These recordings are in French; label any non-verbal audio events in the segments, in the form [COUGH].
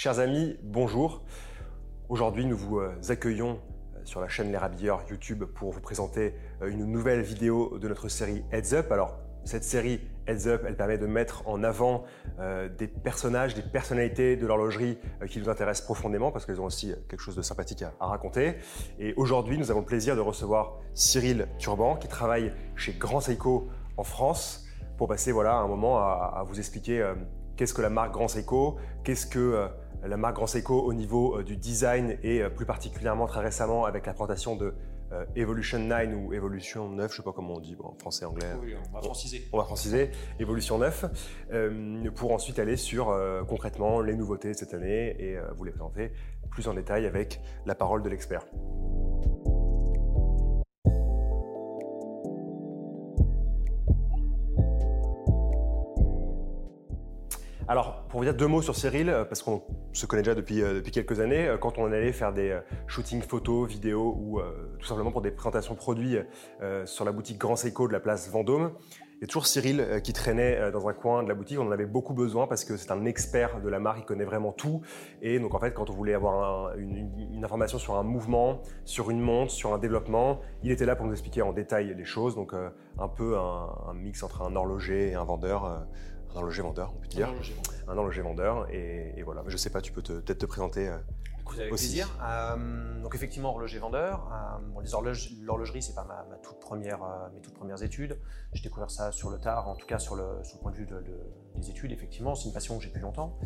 Chers amis, bonjour. Aujourd'hui, nous vous euh, accueillons euh, sur la chaîne Les Rabilleurs YouTube pour vous présenter euh, une nouvelle vidéo de notre série Heads Up. Alors, cette série Heads Up, elle permet de mettre en avant des personnages, des personnalités de l'horlogerie qui nous intéressent profondément parce qu'elles ont aussi quelque chose de sympathique à, raconter. Et aujourd'hui, nous avons le plaisir de recevoir Cyril Turban qui travaille chez Grand Seiko en France pour passer voilà, un moment à, vous expliquer qu'est-ce que la marque Grand Seiko, qu'est-ce que la marque Grand Seiko au niveau euh, du design et euh, plus particulièrement très récemment avec la présentation de euh, Evolution 9 ou Evolution 9, je sais pas comment on dit, en français, anglais. Oui, on va franciser. On va franciser, Evolution 9, pour ensuite aller sur concrètement les nouveautés de cette année et vous les présenter plus en détail avec la parole de l'expert. Alors, pour vous dire deux mots sur Cyril, euh, parce qu'on se connaît déjà depuis, euh, quelques années, euh, quand on allait faire des shootings photos, vidéos ou tout simplement pour des présentations produits sur la boutique Grand Seiko de la place Vendôme, il y a toujours Cyril qui traînait dans un coin de la boutique. On en avait beaucoup besoin parce que c'est un expert de la marque, il connaît vraiment tout. Et donc en fait, quand on voulait avoir une, information sur un mouvement, sur une montre, sur un développement, il était là pour nous expliquer en détail les choses. Donc un peu un, un, mix entre un horloger et un vendeur un horloger vendeur, on peut dire. Un horloger vendeur. Et, voilà, je sais pas, tu peux peut-être te présenter. Euh, avec plaisir. Euh, donc effectivement, horloger vendeur. Euh, l'horlogerie, c'est pas ma, toute première, mes toutes premières études. J'ai découvert ça sur le tard, en tout cas sur le, point de vue des études. Effectivement, c'est une passion que j'ai depuis longtemps.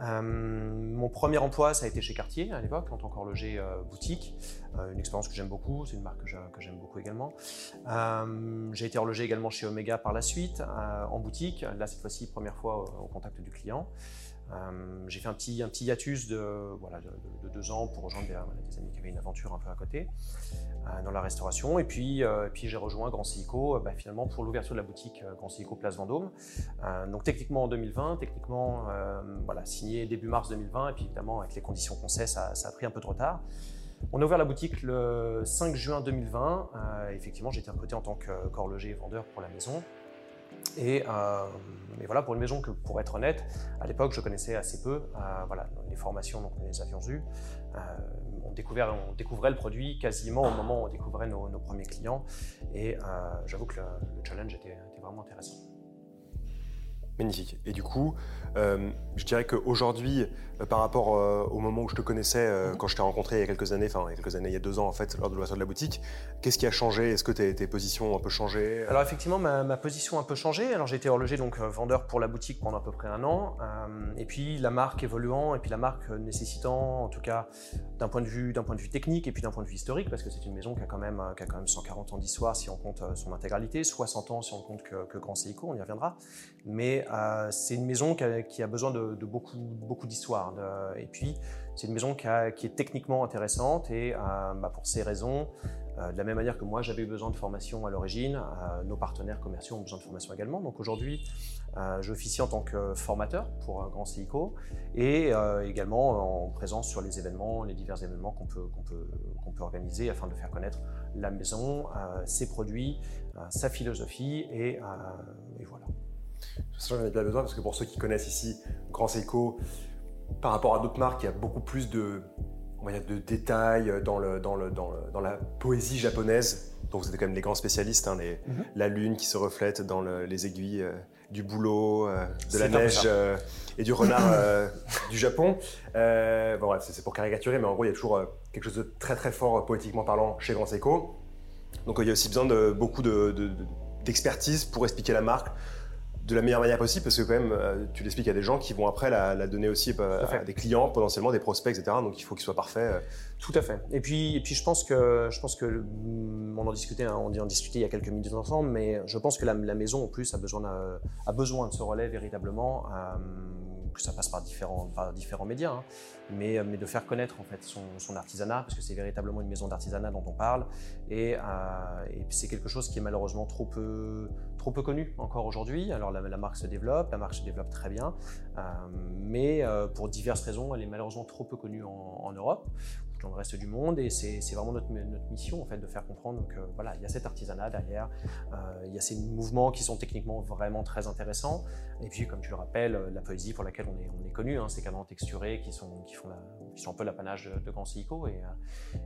Euh, mon premier emploi, ça a été chez Cartier à l'époque, en tant qu'horloger euh, boutique. Euh, une expérience que j'aime beaucoup, c'est une marque que j'aime beaucoup également. J'ai été horloger également chez Omega par la suite, en boutique. Là, cette fois-ci, première fois au contact du client. Euh, j'ai fait un petit, hiatus de, deux ans pour rejoindre des, amis qui avaient une aventure un peu à côté euh, dans la restauration. Et puis, euh, j'ai rejoint Grand Silico bah, finalement pour l'ouverture de la boutique Grand Silico Place Vendôme. donc techniquement en 2020, techniquement signé début mars 2020. Et puis évidemment avec les conditions qu'on sait, ça, a pris un peu de retard. On a ouvert la boutique le 5 juin 2020. effectivement, j'ai été recruté en tant qu'horloger et vendeur pour la maison. Et, euh, voilà, pour une maison que, pour être honnête, à l'époque, je connaissais assez peu. Euh, voilà, les formations, donc, nous les avions eues. Euh, on, découvrait, on découvrait le produit quasiment au moment où on découvrait nos, premiers clients. Et j'avoue que le, challenge était vraiment intéressant. Magnifique. Et du coup, euh, je dirais qu'aujourd'hui, euh, par rapport euh, au moment où je te connaissais, quand je t'ai rencontré il y a quelques années, enfin il y a quelques années, il y a deux ans en fait, lors de l'ouverture de la boutique, qu'est-ce qui a changé? Est-ce que tes, positions ont un peu changé? Alors effectivement, ma, position a un peu changé. Alors j'ai été horloger, donc vendeur pour la boutique pendant à peu près un an. et puis la marque évoluant, et puis la marque nécessitant, en tout cas d'un point, de vue, point de vue technique et puis d'un point de vue historique, parce que c'est une maison qui a quand même, qui a quand même 140 ans d'histoire si on compte son intégralité, 60 ans si on compte que, que Grand Seiko, on y reviendra. Mais euh, c'est une maison qui a, besoin de, beaucoup, d'histoire. Et puis, c'est une maison qui, est techniquement intéressante et euh, bah, pour ces raisons, euh, de la même manière que moi j'avais besoin de formation à l'origine, nos partenaires commerciaux ont besoin de formation également. Donc aujourd'hui, j'officie en tant que formateur pour un grand CICO et également en présence sur les événements, les divers événements qu'on peut, organiser afin de faire connaître la maison, ses produits, sa philosophie et voilà. Ça, j'en ai pas besoin parce que pour ceux qui connaissent ici Grand Seiko, par rapport à d'autres marques, il y a beaucoup plus de, de détails dans, le, dans, le, dans, la poésie japonaise. Donc vous êtes quand même des grands spécialistes, hein, mhm. la lune qui se reflète dans les aiguilles euh, du boulot, euh, de la neige euh, et du renard [LAUGHS] du Japon. bon, c'est pour caricaturer, mais en gros, il y a toujours quelque chose de très très fort poétiquement parlant chez Grand Seiko. Donc il y a aussi besoin de beaucoup d'expertise pour expliquer la marque, de la meilleure manière possible parce que quand même euh, tu l'expliques à des gens qui vont après la, donner aussi euh, à, des clients potentiellement des prospects etc donc il faut qu'il soit parfait euh. tout à fait. Et puis et puis je pense que je pense que mm, on en discutait hein, on en discutait il y a quelques minutes ensemble mais je pense que la, maison en plus a besoin a besoin de ce relais véritablement que ça passe par différents, différents médias, hein. mais, mais, de faire connaître en fait son, artisanat, parce que c'est véritablement une maison d'artisanat dont on parle, et, et c'est quelque chose qui est malheureusement trop peu, trop peu connu encore aujourd'hui. Alors la, marque se développe, la marque se développe très bien, euh, mais euh, pour diverses raisons, elle est malheureusement trop peu connue en, Europe, dans le reste du monde. Et c'est vraiment notre, mission en fait de faire comprendre que voilà, il y a cet artisanat derrière, il y a ces mouvements qui sont techniquement vraiment très intéressants. Et puis, comme tu le rappelles, la poésie pour laquelle on est, on est connu, hein, ces cadrans texturés qui sont, qui, font qui sont un peu l'apanage de, Grand Seiko et,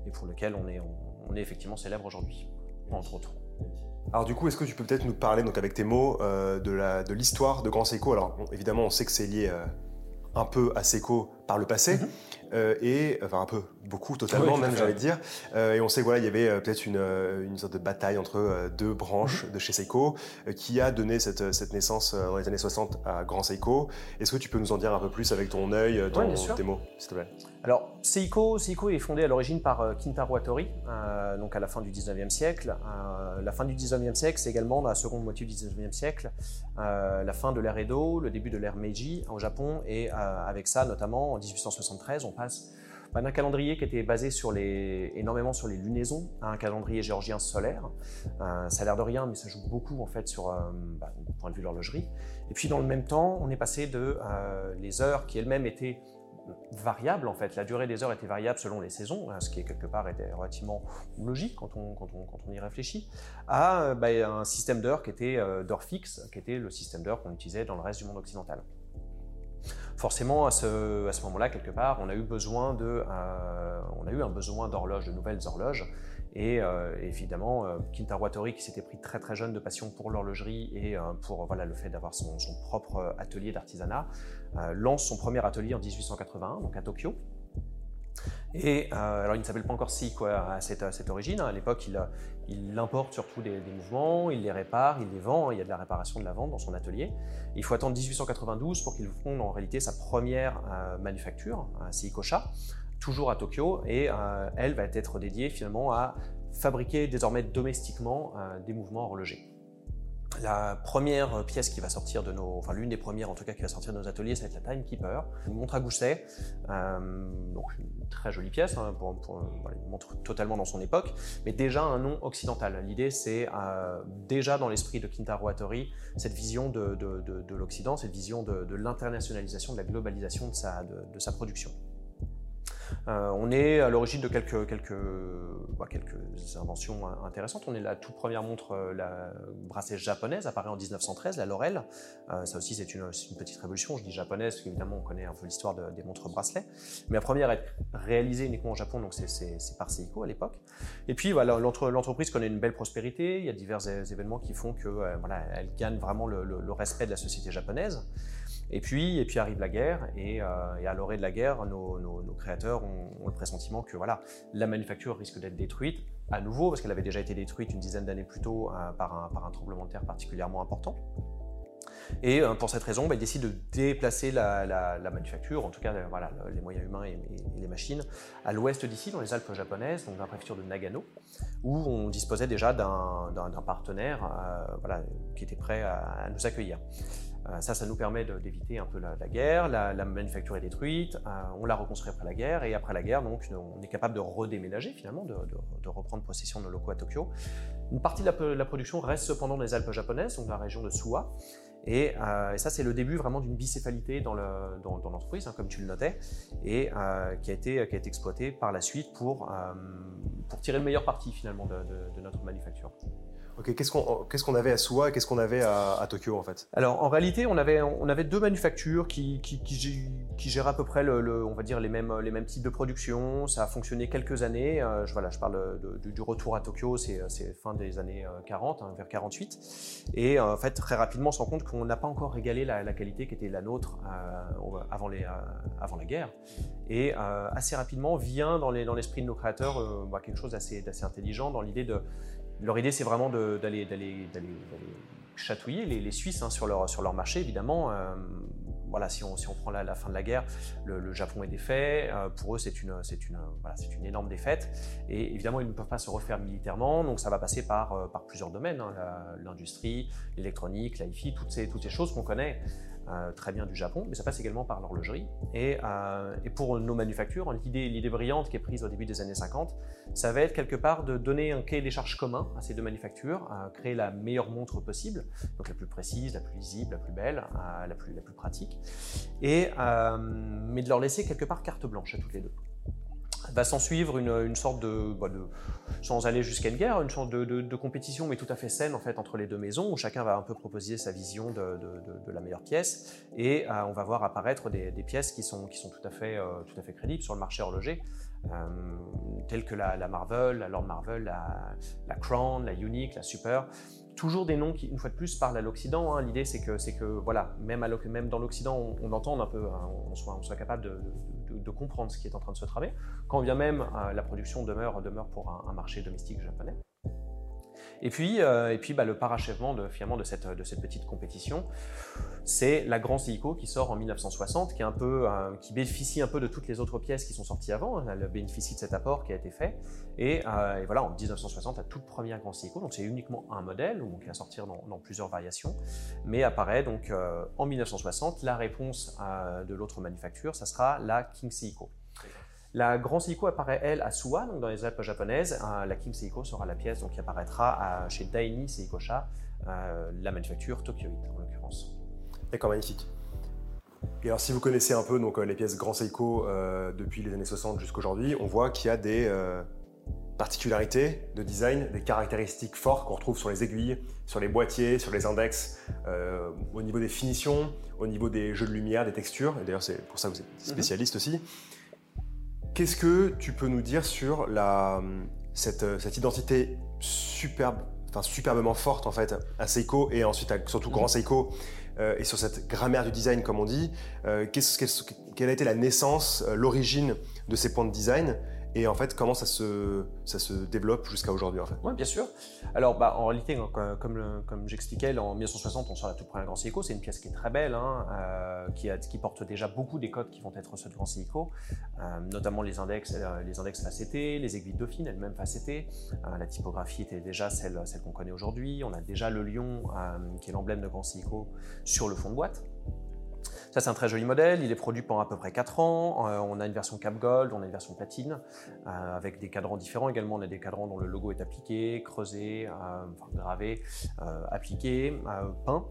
et, pour lequel on est, on, est effectivement célèbre aujourd'hui, entre autres. Alors du coup, est-ce que tu peux peut-être nous parler, donc avec tes mots, euh, de l'histoire de, Grand Seiko Alors évidemment, on sait que c'est lié euh, un peu à Seiko par le passé, mm-hmm. euh, et enfin un peu, beaucoup totalement même, j'allais dire. Euh, et on sait voilà, il y avait euh, peut-être une, une, sorte de bataille entre deux branches mm-hmm. de chez Seiko qui a donné cette, cette, naissance dans les années 60 à Grand Seiko. Est-ce que tu peux nous en dire un peu plus avec ton œil, ton, tes mots, s'il te plaît? Alors Seiko, Seiko est fondé à l'origine par Kintaro Hattori, donc à la fin du 19e siècle. la fin du 19e siècle, c'est également dans la seconde moitié du 19e siècle, la fin de l'ère Edo, le début de l'ère Meiji au Japon, et avec ça notamment en 1873, on passe d'un calendrier qui était basé sur les, énormément sur les lunaisons à un calendrier géorgien solaire. Euh, ça a l'air de rien, mais ça joue beaucoup en fait sur euh, bah, point de vue de l'horlogerie. Et puis dans le même temps, on est passé de euh, les heures qui elles-mêmes étaient variables en fait. La durée des heures était variable selon les saisons, ce qui est quelque part était relativement logique quand on, quand on, quand on y réfléchit, à bah, un système d'heures qui était d'heures fixes, qui était le système d'heures qu'on utilisait dans le reste du monde occidental forcément, à ce, à moment-là, quelque part, on a eu besoin de, euh, on a eu un besoin d'horloges, de nouvelles horloges. Et euh, évidemment, euh, Kintaro qui s'était pris très très jeune de passion pour l'horlogerie et pour voilà, le fait d'avoir son, propre atelier d'artisanat, lance son premier atelier en 1881, donc à Tokyo. Et euh, alors, il ne s'appelle pas encore Si quoi, à, cette, origine. À l'époque, il, il, importe surtout des, mouvements, il les répare, il les vend. Il y a de la réparation de la vente dans son atelier. Il faut attendre 1892 pour qu'il fonde en réalité sa première euh, manufacture, Seikosha, toujours à Tokyo. Et euh, elle va être dédiée finalement à fabriquer désormais domestiquement des mouvements horlogers. La première pièce qui va sortir de nos, enfin l'une des premières en tout cas qui va sortir de nos ateliers, ça va être la Timekeeper, une montre à gousset, euh, donc une très jolie pièce, hein, une montre totalement dans son époque, mais déjà un nom occidental. L'idée c'est euh, déjà dans l'esprit de Kintaro Hattori cette vision de, l'Occident, cette vision de, l'internationalisation, de la globalisation de sa production. Euh, on est à l'origine de quelques, quelques, bah, quelques inventions intéressantes. On est la toute première montre, euh, la bracelet japonaise, apparaît en 1913, la Laurel. Euh, ça aussi, c'est une, petite révolution. Je dis japonaise parce qu'évidemment, on connaît un peu l'histoire des montres bracelets. Mais la première est réalisée uniquement au Japon, donc c'est par Seiko à l'époque. Et puis, voilà, l'entreprise connaît une belle prospérité. Il y a divers événements qui font que voilà, elle gagne vraiment le, le respect de la société japonaise. Et puis, et puis arrive la guerre, et, euh, à l'orée de la guerre, nos, créateurs ont, le pressentiment que voilà, la manufacture risque d'être détruite à nouveau, parce qu'elle avait déjà été détruite une dizaine d'années plus tôt euh, par, un, tremblement de terre particulièrement important. Et euh, pour cette raison, bah, ils décident de déplacer la, manufacture, en tout cas les moyens humains et, les machines, à l'ouest d'ici, dans les Alpes japonaises, donc dans la préfecture de Nagano, où on disposait déjà d'un partenaire voilà, qui était prêt à nous accueillir. Euh, ça, ça nous permet d'éviter un peu la, guerre. La, manufacture est détruite, euh, on la reconstruit après la guerre, et après la guerre, donc, on est capable de redéménager finalement, de, reprendre possession de nos locaux à Tokyo. Une partie de la, production reste cependant dans les Alpes japonaises, donc dans la région de Suwa. Et, euh, ça, c'est le début vraiment d'une bicéphalité dans l'entreprise, hein, comme tu le notais, et qui, a été, qui a été exploitée par la suite pour, pour tirer le meilleur parti finalement de notre manufacture. Qu'est-ce qu'on avait à Suwa et qu'est-ce qu'on avait à, Tokyo en fait? Alors en réalité, on avait deux manufactures qui qui, géraient à peu près on va dire les mêmes types de production. Ça a fonctionné quelques années. Euh, je, voilà, je parle du retour à Tokyo, c'est fin des années 40, euh, hein, vers 48. Et en fait, très rapidement, on se rend compte qu'on n'a pas encore régalé la, qualité qui était la nôtre euh, avant la guerre. Et assez rapidement vient dans l'esprit de nos créateurs bah, quelque chose d'assez intelligent dans l'idée de leur idée, c'est vraiment d'aller chatouiller les, Suisses hein, sur, leur, sur leur marché, évidemment. Euh, voilà, si on, si on prend la, fin de la guerre, le, Japon est défait. Euh, pour eux, c'est une, une, voilà, une énorme défaite. Et évidemment, ils ne peuvent pas se refaire militairement. Donc, ça va passer par, euh, par plusieurs domaines hein, l'industrie, l'électronique, l'IFI, toutes ces, toutes ces choses qu'on connaît. Euh, très bien du Japon, mais ça passe également par l'horlogerie. Et, euh, pour nos manufactures, l'idée brillante qui est prise au début des années 50, ça va être quelque part de donner un cahier des charges commun à ces deux manufactures, créer la meilleure montre possible, donc la plus précise, la plus lisible, la plus belle, euh, la, plus, la plus pratique, et, mais de leur laisser quelque part carte blanche à toutes les deux. Va s'en suivre une, sorte bah, de, sans aller jusqu'à une guerre, une sorte de, compétition, mais tout à fait saine en fait entre les deux maisons, où chacun va un peu proposer sa vision de, la meilleure pièce, et euh, on va voir apparaître des, pièces qui sont, qui sont tout, à fait, euh, tout à fait crédibles sur le marché horloger, euh, telles que la, Marvel, la Lord Marvel, la Crown, la Unique, la Super, toujours des noms qui, une fois de plus, parlent à l'Occident. Hein. L'idée, c'est que, c'est que, voilà, même, dans l'Occident, on, on, un peu, hein, on, soit, capable de, de, comprendre ce qui est en train de se tramer, quand bien même euh, la production demeure, demeure pour un marché domestique japonais. Et puis, euh, et puis bah, le parachèvement de, finalement, de, cette, de cette petite compétition, c'est la Grand Seiko qui sort en 1960, qui, est un peu, euh, qui bénéficie un peu de toutes les autres pièces qui sont sorties avant. Elle bénéficie de cet apport qui a été fait. Et, euh, voilà, en 1960, la toute première Grand Seiko, donc c'est uniquement un modèle, donc, qui va sortir dans, dans, plusieurs variations, mais apparaît donc en 1960. La réponse de l'autre manufacture, ça sera la King Seiko. La Grand Seiko apparaît, elle, à Suwa, donc dans les Alpes japonaises. Euh, la King Seiko sera la pièce donc, qui apparaîtra chez Daini Seikosha, euh, la manufacture Tokyoite en l'occurrence. D'accord, magnifique. Et alors, si vous connaissez un peu donc, euh, les pièces Grand Seiko depuis les années 60 jusqu'à aujourd'hui, on voit qu'il y a des particularités de design, des caractéristiques fortes qu'on retrouve sur les aiguilles, sur les boîtiers, sur les index, au niveau des finitions, au niveau des jeux de lumière, des textures. Et d'ailleurs, c'est pour ça que vous êtes mhm. spécialiste aussi. Qu'est-ce que tu peux nous dire sur la, cette, identité superbe, enfin superbement forte en fait à Seiko et ensuite surtout Grand Seiko euh, et sur cette grammaire du design comme on dit euh, Quelle a été la naissance, euh, l'origine de ces points de design et en fait comment ça se, ça se développe jusqu'à aujourd'hui en fait. Oui, bien sûr. Alors bah, en réalité, comme, comme j'expliquais, en 1960, on sort la toute première Grand Seiko. C'est une pièce qui est très belle, hein, euh, qui, a, qui, porte déjà beaucoup des codes qui vont être ceux de Grand Seiko, euh, notamment les index, euh, les index facettés, les aiguilles dauphines elles-mêmes facettées. la typographie était déjà celle, celle qu'on connaît aujourd'hui. On a déjà le lion, qui est l'emblème de Grand Seiko, sur le fond de boîte. Ça, c'est un très joli modèle. Il est produit pendant à peu près 4 ans. Euh, on a une version Cap Gold, on a une version platine, euh, avec des cadrans différents également. On a des cadrans dont le logo est appliqué, creusé, euh, gravé, appliqué, peint.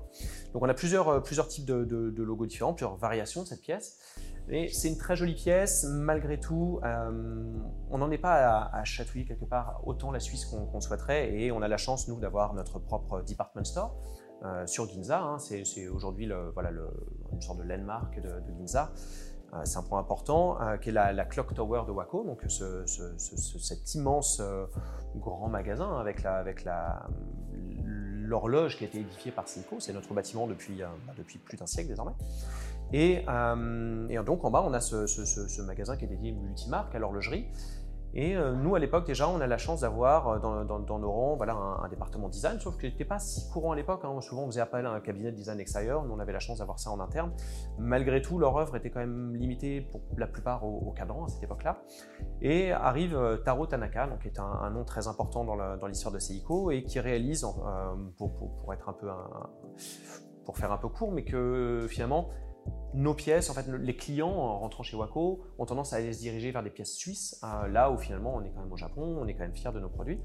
Donc on a plusieurs, plusieurs types de, logos différents, plusieurs variations de cette pièce. Mais c'est une très jolie pièce, malgré tout, on n'en est pas à, chatouiller quelque part autant la Suisse qu'on souhaiterait, et on a la chance, nous, d'avoir notre propre department store. Euh, sur Ginza. Hein, c'est aujourd'hui voilà, une sorte de landmark de, Ginza. Euh, c'est un point important, euh, qui est la, Clock Tower de Waco, donc cet immense grand magasin avec l'horloge qui a été édifiée par Seiko. C'est notre bâtiment depuis, bah, depuis plus d'un siècle désormais. Et, et, donc en bas, on a ce, magasin qui est dédié multimarque à l'horlogerie. Et euh, nous, à l'époque, déjà, on a la chance d'avoir euh, dans, nos rangs voilà, un, département design, sauf que n'était pas si courant à l'époque. Hein. Souvent, on faisait appel à un cabinet de design extérieur. Nous, on avait la chance d'avoir ça en interne. Malgré tout, leur œuvre était quand même limitée pour la plupart au, cadran à cette époque-là. Et arrive euh, Taro Tanaka, qui est un, nom très important dans l'histoire de Seiko et qui réalise, pour, être un peu pour faire un peu court, mais que finalement, nos pièces, en fait, les clients en rentrant chez Waco ont tendance à aller se diriger vers des pièces suisses, euh, là où finalement on est quand même au Japon, on est quand même fier de nos produits,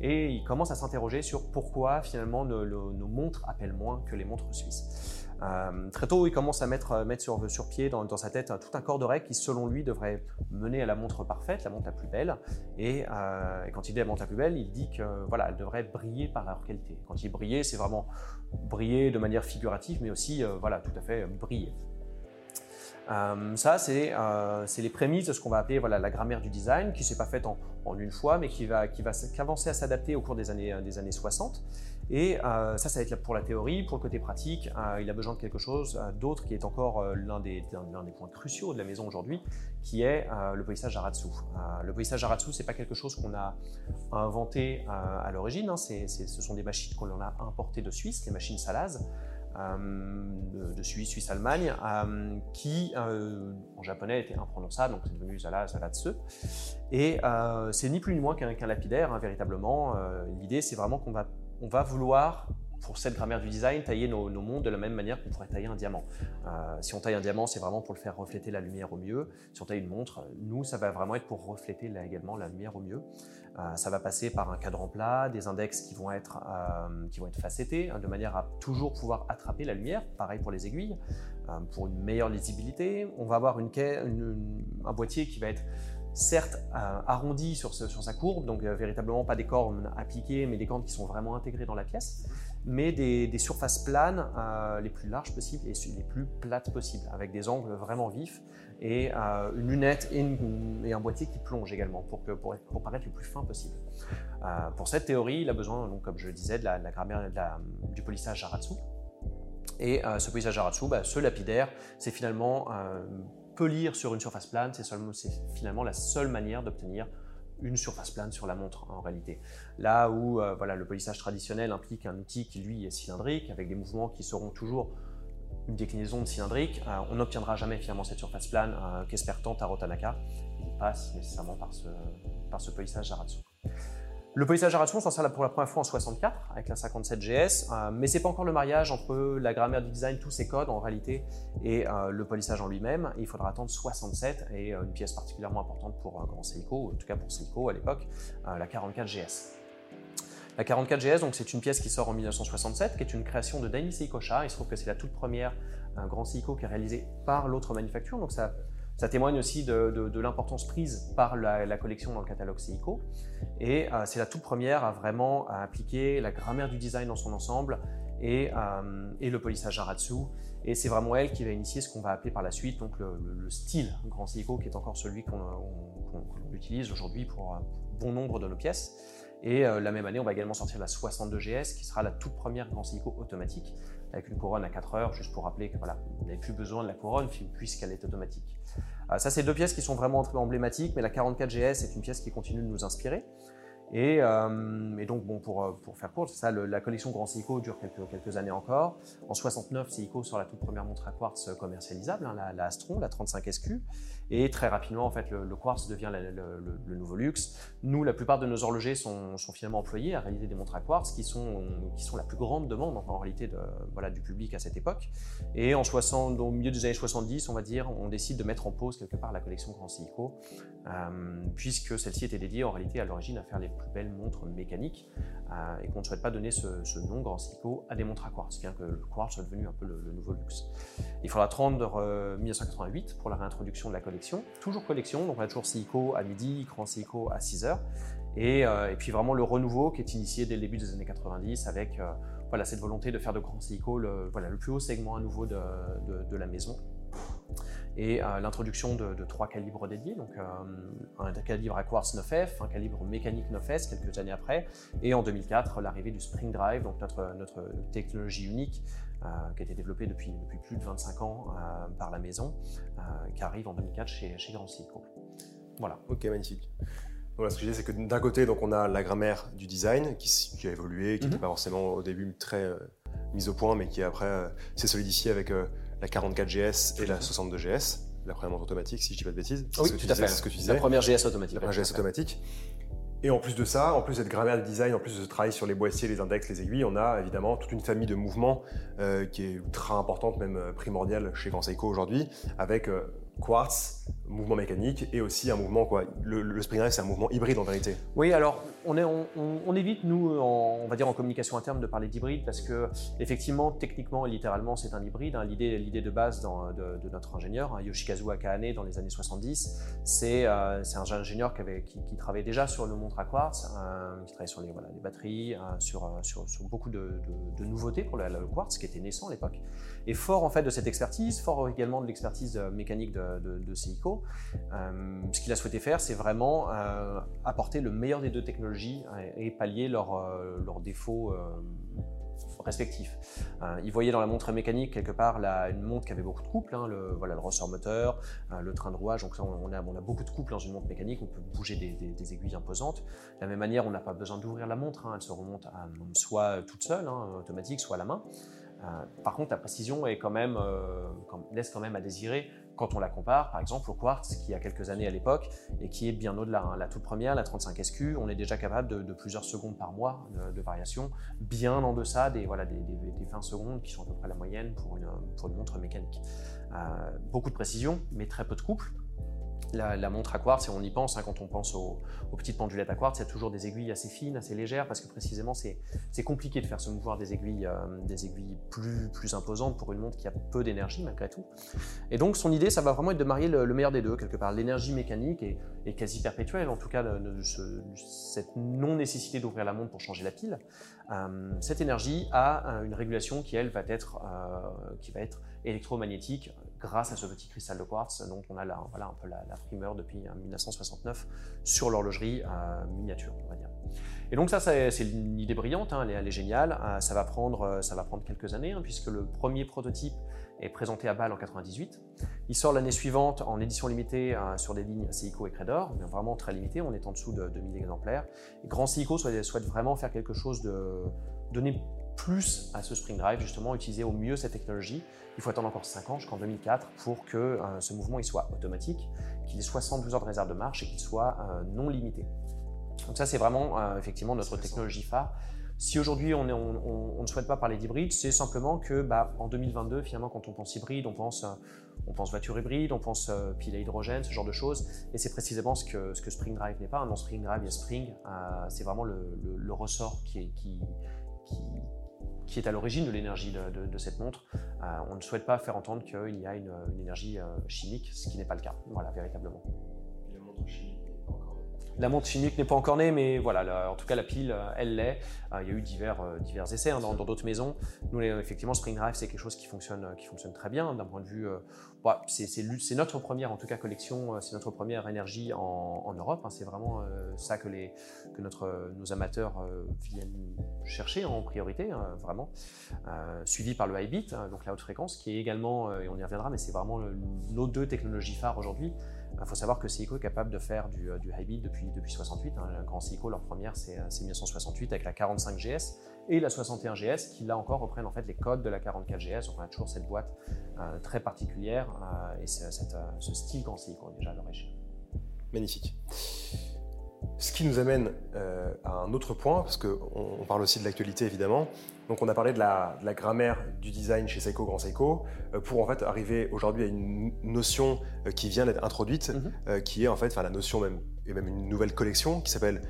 et ils commencent à s'interroger sur pourquoi finalement nos, montres appellent moins que les montres suisses. Euh, très tôt, il commence à mettre, mettre sur, sur pied dans, sa tête tout un corps de règles qui, selon lui, devrait mener à la montre parfaite, la montre la plus belle. Et, euh, quand il dit la montre la plus belle, il dit que voilà, elle devrait briller par leur qualité. Quand il briller, c'est vraiment briller de manière figurative, mais aussi voilà, tout à fait briller. Euh, ça, euh, c'est les prémices de ce qu'on va appeler voilà, la grammaire du design, qui ne s'est pas faite en, une fois, mais qui va, qui va avancer à s'adapter au cours des années, des années 60. Et euh, ça, ça va être pour la théorie. Pour le côté pratique, il a besoin de quelque chose d'autre qui est encore l'un des, points cruciaux de la maison aujourd'hui, qui est le polissage Aratsu. le polissage Aratsu, c'est pas quelque chose qu'on a inventé à l'origine. Hein. ce sont des machines qu'on a importées de Suisse, les machines Salaz. Euh, de, Suisse, Suisse-Allemagne, euh, qui euh, en japonais était imprononçable, donc c'est devenu Zala, Zalatse. Et c'est ni plus ni moins qu'un lapidaire, hein, véritablement. L'idée, c'est vraiment qu'on va, on va vouloir pour cette grammaire du design, tailler nos, mondes de la même manière qu'on pourrait tailler un diamant. si on taille un diamant, c'est vraiment pour le faire refléter la lumière au mieux. Si on taille une montre, nous, ça va vraiment être pour refléter là, également la lumière au mieux. Euh, ça va passer par un cadran plat, des index qui vont être, euh, qui vont être facettés, hein, de manière à toujours pouvoir attraper la lumière. Pareil pour les aiguilles, euh, pour une meilleure lisibilité. On va avoir une, un boîtier qui va être certes arrondi sur, sa courbe, donc véritablement pas des cornes appliquées, mais des cornes qui sont vraiment intégrées dans la pièce mais des, surfaces planes euh, les plus larges possibles et les plus plates possibles, avec des angles vraiment vifs et euh, une lunette et, un boîtier qui plonge également pour, paraître le plus fin possible. Euh, pour cette théorie, il a besoin, donc, comme je le disais, de la, grammaire du polissage Jaratsu. Et ce polissage Jaratsu, bah, ce lapidaire, c'est finalement polir sur une surface plane, c'est finalement la seule manière d'obtenir une surface plane sur la montre en réalité. Là où euh, voilà, le polissage traditionnel implique un outil qui lui est cylindrique, avec des mouvements qui seront toujours une déclinaison de cylindrique, euh, on n'obtiendra jamais finalement cette surface plane euh, qu'espère tant Taro Tanaka. Il passe nécessairement par ce, par ce polissage Jaratsu. Le polissage Jaratsu, on s'en sert pour la première fois en 64 avec la 57 GS, euh, mais c'est pas encore le mariage entre la grammaire du design, tous ces codes en réalité, et euh, le polissage en lui-même. Il faudra attendre 67 et euh, une pièce particulièrement importante pour Grand Seiko, en tout cas pour Seiko à l'époque, la 44 GS. La 44 GS, donc c'est une pièce qui sort en 1967, qui est une création de Daini Seikosha. Il se trouve que c'est la toute première Grand Seiko qui est réalisée par l'autre manufacture, donc ça témoigne aussi de, l'importance prise par la, collection dans le catalogue Seiko. Et euh, c'est la toute première à vraiment appliquer la grammaire du design dans son ensemble et, euh, le polissage Jaratsu. Et c'est vraiment elle qui va initier ce qu'on va appeler par la suite donc le, style Grand Seiko, qui est encore celui qu'on utilise aujourd'hui pour, bon nombre de nos pièces. Et euh, la même année, on va également sortir la 62GS, qui sera la toute première Grand Seiko automatique, avec une couronne à 4 heures, juste pour rappeler que voilà, on plus besoin de la couronne puisqu'elle est automatique. Euh, ça, c'est deux pièces qui sont vraiment emblématiques, mais la 44 GS est une pièce qui continue de nous inspirer. Euh, et, donc, bon, pour, euh, pour faire court, ça, la collection Grand Seiko dure quelques, années encore. En 69, Seiko sort la toute première montre à quartz commercialisable, hein, la, Astron, la 35 SQ. Et très rapidement, en fait, le, quartz devient le, nouveau luxe. Nous, la plupart de nos horlogers sont, finalement employés à réaliser des montres à quartz qui sont, la plus grande demande en, réalité du public à cette époque. Et en 60, au milieu des années 70, on va dire, on décide de mettre en pause quelque part la collection Grand Seiko, euh, puisque celle-ci était dédiée en réalité à l'origine à faire les plus belles montres mécaniques euh, et qu'on ne souhaite pas donner ce, nom Grand Seiko à des montres à quartz, bien que le quartz soit devenu un peu le, nouveau luxe. Il faudra attendre 1988 pour la réintroduction de la collection, toujours collection, donc on a toujours Seiko à midi, Grand Seiko à 6 heures, euh, et, puis vraiment le renouveau qui est initié dès le début des années 90 avec euh, voilà, cette volonté de faire de Grand Seiko le, voilà, le plus haut segment à nouveau de, de la maison. Et euh, l'introduction de, trois calibres dédiés, donc un calibre à quartz 9F, un calibre mécanique 9S quelques années après, et en 2004 l'arrivée du Spring Drive, donc notre, notre technologie unique qui a été développée depuis, depuis plus de 25 ans par la maison, qui arrive en 2004 chez, chez Grand Seiko. Voilà. Ok, magnifique. Voilà, ce que je dis, c'est que d'un côté, donc, on a la grammaire du design qui, a évolué, qui n'était mhm. pas forcément au début très mise au point, mais qui après s'est solidifiée avec la 44GS et la 62GS, la première montre automatique, si je dis pas de bêtises. Oui, tout à fait. ce que tu disais. La première GS automatique. La première GS automatique. Et en plus de ça, en plus cette grammaire de design, en plus de ce travail sur les boîtiers, les index, les aiguilles, on a évidemment toute une famille de mouvements euh, qui est ultra importante, même euh, primordiale chez Conseiko aujourd'hui, avec euh, quartz, mouvement mécanique et aussi un mouvement quoi. Le, le spring race c'est un mouvement hybride en vérité. Oui, alors on, évite nous, en, on va dire en communication interne, de parler d'hybride parce que effectivement, techniquement et littéralement, c'est un hybride. Hein. L'idée, l'idée de base de, notre ingénieur hein, Yoshikazu Akane dans les années 70, c'est euh, c'est un ingénieur qui, travaillait déjà sur le montre à quartz, euh, qui travaillait sur les, voilà, les batteries, euh, sur, sur, beaucoup de, nouveautés pour le, quartz qui était naissant à l'époque. Et fort en fait de cette expertise, fort également de l'expertise mécanique de de, Seiko. Euh, ce qu'il a souhaité faire, c'est vraiment euh, apporter le meilleur des deux technologies et, pallier leurs euh, défauts respectifs. il voyait dans la montre mécanique quelque part une montre qui avait beaucoup de couples, hein, le, ressort moteur, le train de rouage, donc on, a, beaucoup de couples dans une montre mécanique, on peut bouger des, aiguilles imposantes. De la même manière, on n'a pas besoin d'ouvrir la montre, hein, elle se remonte soit toute seule, hein, automatique, soit à la main. par contre, la précision laisse quand même à désirer quand on la compare, par exemple, au quartz, qui a quelques années à l'époque, et qui est bien au-delà. Hein. La toute première, la 35 SQ, on est déjà capable de, plusieurs secondes par mois de, variation, bien en deçà des, voilà, des, 20 secondes, qui sont à peu près la moyenne pour une, pour une montre mécanique. Euh, beaucoup de précision, mais très peu de couple. La, montre à quartz, et on y pense, hein, quand on pense aux, petites pendulettes à quartz, il y a toujours des aiguilles assez fines, assez légères, parce que précisément c'est compliqué de faire se mouvoir des aiguilles, euh, des aiguilles plus, plus imposantes pour une montre qui a peu d'énergie malgré tout. Et donc son idée, ça va vraiment être de marier le, meilleur des deux, quelque part. L'énergie mécanique est, quasi perpétuelle, en tout cas cette non-nécessité d'ouvrir la montre pour changer la pile. Euh, cette énergie a une régulation qui, elle, euh, qui va être électromagnétique, grâce à ce petit cristal de quartz dont on a là, voilà, un peu la, primeur depuis 1969 sur l'horlogerie euh, miniature, on va dire. Et donc ça, c'est une idée brillante, hein, elle, est, géniale. Euh, ça, va prendre, euh, ça va prendre quelques années, hein, puisque le premier prototype est présenté à Bâle en 98. Il sort l'année suivante en édition limitée sur des lignes Seiko et Credor, vraiment très limité, on est en dessous de 2000 exemplaires. Grand Seiko souhaite, souhaite, vraiment faire quelque chose de... donner plus à ce Spring Drive, justement, utiliser au mieux cette technologie. Il faut attendre encore 5 ans jusqu'en 2004 pour que euh, ce mouvement il soit automatique, qu'il ait 72 heures de réserve de marche et qu'il soit euh, non limité. Donc ça, c'est vraiment euh, effectivement notre technologie phare. Si aujourd'hui on, ne souhaite pas parler d'hybride, c'est simplement que bah, en 2022, finalement, quand on pense hybride, on pense, on pense voiture hybride, on pense pile à hydrogène, ce genre de choses. Et c'est précisément ce que, ce que Spring Drive n'est pas. Dans Spring Drive, il y a Spring. c'est vraiment le, ressort qui, est, qui, qui, qui est à l'origine de l'énergie de, cette montre. Euh, on ne souhaite pas faire entendre qu'il y a une, énergie euh, chimique, ce qui n'est pas le cas, voilà, véritablement. La montre chimique n'est pas encore née, mais voilà, en tout cas la pile, euh, elle l'est. il y a eu divers, divers essais hein, dans d'autres maisons. Nous, effectivement, Spring Drive, c'est quelque chose qui fonctionne, qui fonctionne très bien d'un point de vue c'est notre première, en tout cas, collection, euh, c'est notre première énergie en, Europe. Hein. c'est vraiment euh, ça que, les, que notre, nos amateurs euh, viennent chercher en priorité, hein, vraiment. suivi par le high beat, donc la haute fréquence, qui est également, et on y reviendra, mais c'est vraiment nos deux technologies phares aujourd'hui. Il faut savoir que Seiko est capable de faire du, du high beat depuis, depuis 68. Le grand Seiko, leur première, c'est 1968 avec la 45 GS et la 61GS qui là encore reprennent en fait les codes de la 44GS. On a toujours cette boîte euh, très particulière euh, et euh, ce style qu'on déjà à l'origine. Magnifique. Ce qui nous amène à un autre point, parce qu'on on parle aussi de l'actualité évidemment. Donc on a parlé de la, de la grammaire du design chez Seiko Grand Seiko, pour en fait arriver aujourd'hui à une notion qui vient d'être introduite, mhm. qui est en fait enfin, la notion même, et même une nouvelle collection qui s'appelle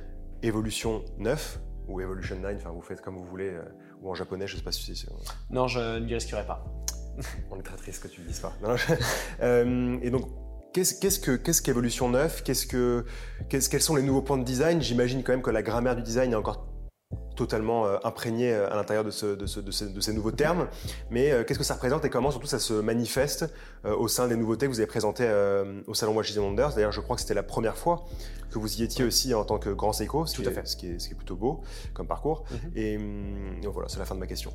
Évolution 9, ou Evolution 9, enfin vous faites comme vous voulez, euh, ou en japonais, je ne sais pas si c'est. Non, je n'y risquerai pas. [LAUGHS] On est très triste que tu ne dises pas. Euh, et donc, qu'est-ce que qu'est-ce qu'Evolution 9 qu'est-ce que, Quels sont les nouveaux points de design? J'imagine quand même que la grammaire du design est encore totalement euh, imprégné euh, à l'intérieur de, ces, nouveaux termes. Mais euh, qu'est-ce que ça représente et comment surtout ça se manifeste au sein des nouveautés que vous avez présentées au salon Watches Wonders? D'ailleurs, je crois que c'était la première fois que vous y étiez aussi en tant que grand Seiko, ce, Tout qui, à fait. Ce, qui est, plutôt beau comme parcours. Mhm. Et, hum, voilà, c'est la fin de ma question.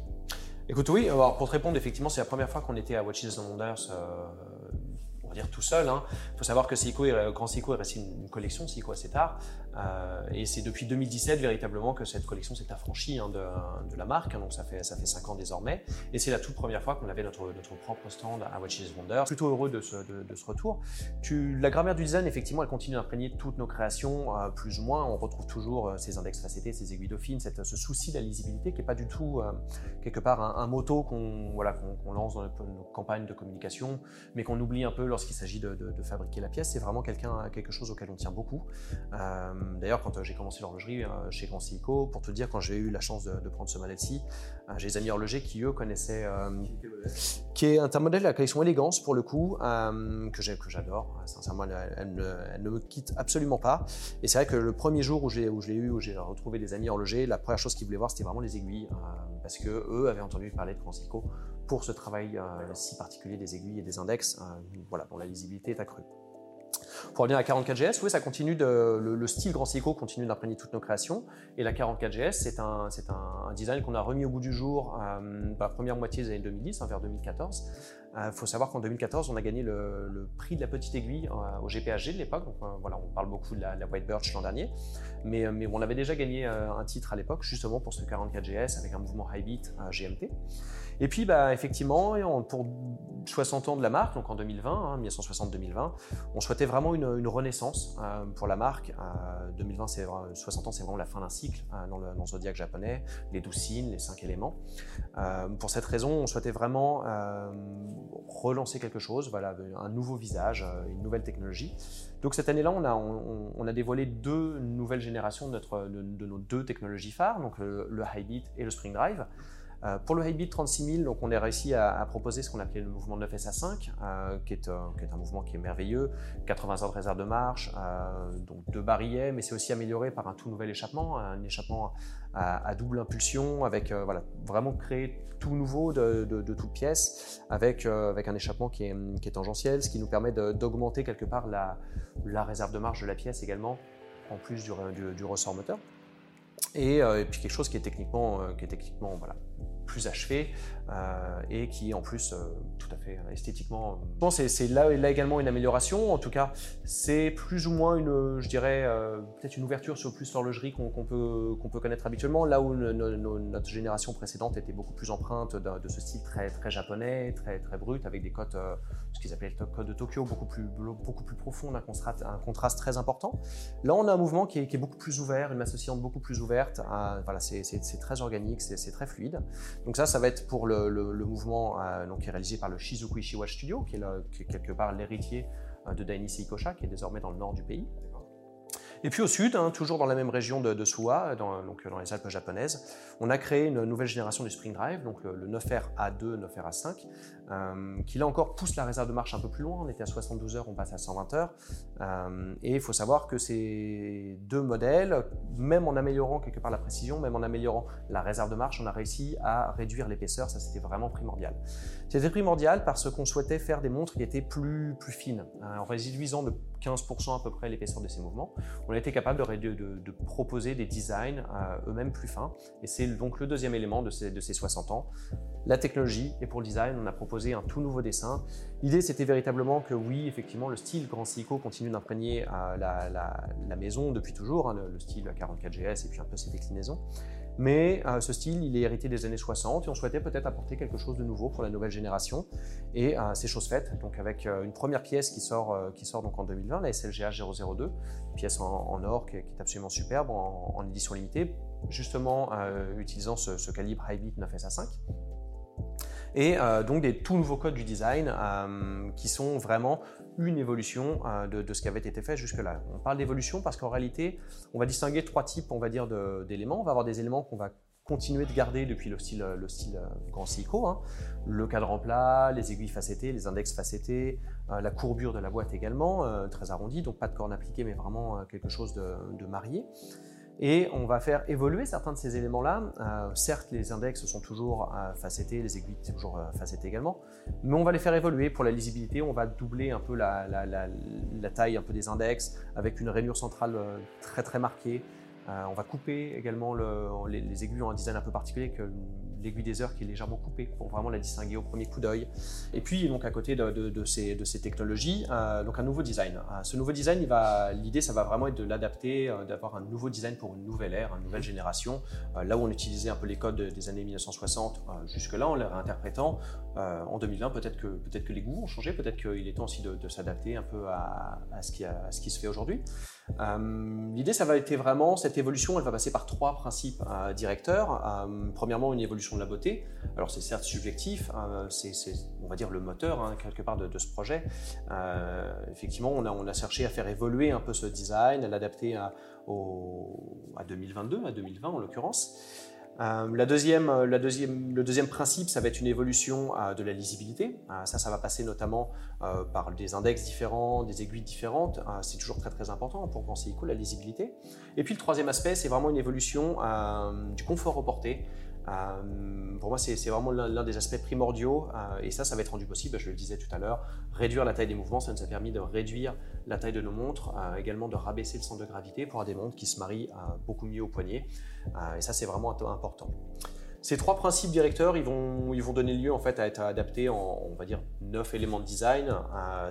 Écoute, oui, alors pour te répondre, effectivement, c'est la première fois qu'on était à Watches Wonders on dire tout seul. Il hein. faut savoir que Seiko, Grand Seiko est resté une, collection Seiko assez tard. Euh, et c'est depuis 2017 véritablement que cette collection s'est affranchie hein, de, la marque, hein, donc ça fait, ça fait 5 ans désormais. Et c'est la toute première fois qu'on avait notre, notre propre stand à Watches Wonder. Plutôt heureux de ce, retour. La grammaire du design, effectivement, elle continue d'imprégner toutes nos créations, euh, plus ou moins. On retrouve toujours euh, ces index facetés, ces aiguilles dauphines, cette, ce souci de la lisibilité qui n'est pas du tout, quelque part, un, un moto qu'on voilà, qu'on lance dans nos campagnes de communication, mais qu'on oublie un peu lorsqu'il s'agit de, fabriquer la pièce. C'est vraiment quelque chose auquel on tient beaucoup. Euh, d'ailleurs, quand euh, j'ai commencé l'horlogerie euh, chez Seiko, pour te dire, quand j'ai eu la chance de, prendre ce modèle-ci, j'ai des amis horlogers qui, eux, connaissaient. qui est un modèle de la collection Élégance, pour le coup, que j'adore. Sincèrement, elle, ne, me quitte absolument pas. Et c'est vrai que le premier jour où je l'ai eu, où j'ai retrouvé des amis horlogers, la première chose qu'ils voulaient voir, c'était vraiment les aiguilles. parce que eux avaient entendu parler de Seiko pour ce travail si particulier des aiguilles et des index, voilà, dont la lisibilité est accrue. Pour revenir à 44GS, oui, ça continue de, le, style Grand Seiko continue d'imprégner toutes nos créations. Et la 44GS, c'est un, design qu'on a remis au bout du jour euh, la première moitié des années 2010, hein, vers 2014. Il euh, faut savoir qu'en 2014, on a gagné le, prix de la petite aiguille euh, au GPHG de l'époque. Donc voilà, on parle beaucoup de la, White Birch l'an dernier. Mais, mais, on avait déjà gagné un titre à l'époque, justement pour ce 44GS avec un mouvement high beat GMT. Et puis, bah, effectivement, pour 60 ans de la marque, donc en 2020, 1960-2020, hein, on souhaitait vraiment une, renaissance euh, pour la marque. 2020, c'est 60 ans, c'est vraiment la fin d'un cycle euh, dans, le, zodiaque japonais, les douze signes, les cinq éléments. Euh, pour cette raison, on souhaitait vraiment relancer quelque chose, voilà, un nouveau visage, une nouvelle technologie Donc cette année-là, on a, on, a dévoilé deux nouvelles générations de, notre, de, nos deux technologies phares, donc le, le High et le Spring Drive. Euh, pour le Highbeat 36000, donc on a réussi à, proposer ce qu'on appelait le mouvement 9SA5, euh, qui, est, un mouvement qui est merveilleux, 80 heures de réserve de marche, euh, donc deux barillet, mais c'est aussi amélioré par un tout nouvel échappement, un échappement à, double impulsion, avec voilà, vraiment créé tout nouveau de, de, toute pièce, avec, avec un échappement qui est, tangentiel, ce qui nous permet d'augmenter quelque part la, réserve de marche de la pièce également, en plus du, du, ressort moteur. Et, et, puis quelque chose qui est techniquement, qui est techniquement voilà, plus achevé euh, et qui en plus euh, tout à fait euh, esthétiquement. Je pense que c'est là, également une amélioration. En tout cas, c'est plus ou moins une, je dirais, peut-être une ouverture sur plus l'horlogerie qu'on peut, qu'on peut connaître habituellement. Là où notre génération précédente était beaucoup plus empreinte de, ce style très, très japonais, très, très brut, avec des cotes, ce qu'ils appelaient le code de Tokyo, beaucoup plus, beaucoup plus profond, un contraste, un contraste très important. Là, on a un mouvement qui est, beaucoup plus ouvert, une masse beaucoup plus ouverte. voilà, c'est très organique, c'est très fluide. Donc ça, ça va être pour le, mouvement euh, donc, est réalisé par le Shizuku Ishiwatch Studio, qui est, quelque part l'héritier euh, de Daini Seikosha, qui est désormais dans le nord du pays. Et puis au sud, hein, toujours dans la même région de, de Suwa, dans, donc dans les Alpes japonaises, on a créé une nouvelle génération du Spring Drive, donc le, 9R A2, 9R A5, euh, qui là encore pousse la réserve de marche un peu plus loin. On était à 72 heures, on passe à 120 heures. Euh, et il faut savoir que ces deux modèles, même en améliorant quelque part la précision, même en améliorant la réserve de marche, on a réussi à réduire l'épaisseur. Ça, c'était vraiment primordial. C'était primordial parce qu'on souhaitait faire des montres qui étaient plus, plus fines, hein, en réduisant de 15% à peu près l'épaisseur de ces mouvements. On a été capable de, proposer des designs euh, eux-mêmes plus fins. Et c'est donc le deuxième élément de ces, de ces 60 ans. La technologie, et pour le design, on a proposé un tout nouveau dessin. L'idée, c'était véritablement que oui, effectivement, le style Grand Seiko continue d'imprégner euh, la, la, maison depuis toujours, hein, le, le, style 44GS et puis un peu ses déclinaisons. Mais euh, ce style, il est hérité des années 60 et on souhaitait peut-être apporter quelque chose de nouveau pour la nouvelle génération. Et euh, c'est chose faite, donc avec euh, une première pièce qui sort, qui sort donc en 2020, la SLGA 002, pièce en, or qui est, absolument superbe, en, édition limitée, justement utilisant ce, ce calibre High 9SA5 et donc des tout nouveaux codes du design qui sont vraiment une évolution euh, de, ce qui avait été fait jusque-là. On parle d'évolution parce qu'en réalité, on va distinguer trois types, on va dire, d'éléments. On va avoir des éléments qu'on va continuer de garder depuis le style, le euh, Grand Seiko, hein. le cadran plat, les aiguilles facettées, les index facettés, euh, la courbure de la boîte également, très arrondie, donc pas de corne appliquée, mais vraiment quelque chose de marié. Et on va faire évoluer certains de ces éléments-là. Euh, certes, les index sont toujours euh, facettés, les aiguilles sont toujours euh, facettées également, mais on va les faire évoluer. Pour la lisibilité, on va doubler un peu la, taille un peu des index avec une rainure centrale très très marquée. on va couper également les, les, aiguilles ont un design un peu particulier que l'aiguille des heures qui est légèrement coupée pour vraiment la distinguer au premier coup d'œil. Et puis donc à côté de, ces, de ces, technologies, euh, donc un nouveau design. Euh, ce nouveau design, l'idée ça va vraiment être de l'adapter, euh, d'avoir un nouveau design pour une nouvelle ère, une nouvelle génération. là où on utilisait un peu les codes des années 1960, jusque-là en les réinterprétant, en 2020 peut-être que, peut que les goûts ont changé, peut-être qu'il est temps aussi de, s'adapter un peu à, ce qui à, ce qui se fait aujourd'hui. L'idée ça va être vraiment, cette évolution, elle va passer par trois principes directeurs. premièrement, une évolution de la beauté. Alors c'est certes subjectif, hein, c'est on va dire le moteur hein, quelque part de, ce projet. Euh, effectivement, on a, cherché à faire évoluer un peu ce design, à l'adapter à 2022, à 2020 en l'occurrence. Euh, deuxième, le deuxième principe, ça va être une évolution euh, de la lisibilité. ça, ça va passer notamment par des index différents, des aiguilles différentes. c'est toujours très très important pour penser la lisibilité. Et puis le troisième aspect, c'est vraiment une évolution du confort au porté. Euh, pour moi, c'est vraiment l'un des aspects primordiaux euh, et ça, ça va être rendu possible, je le disais tout à l'heure, réduire la taille des mouvements, ça nous a permis de réduire la taille de nos montres, euh, également de rabaisser le centre de gravité pour avoir des montres qui se marient beaucoup mieux au poignet et ça, c'est vraiment important. Ces trois principes directeurs, ils vont, ils vont donner lieu en fait à être adaptés en, on va dire, neuf éléments de design,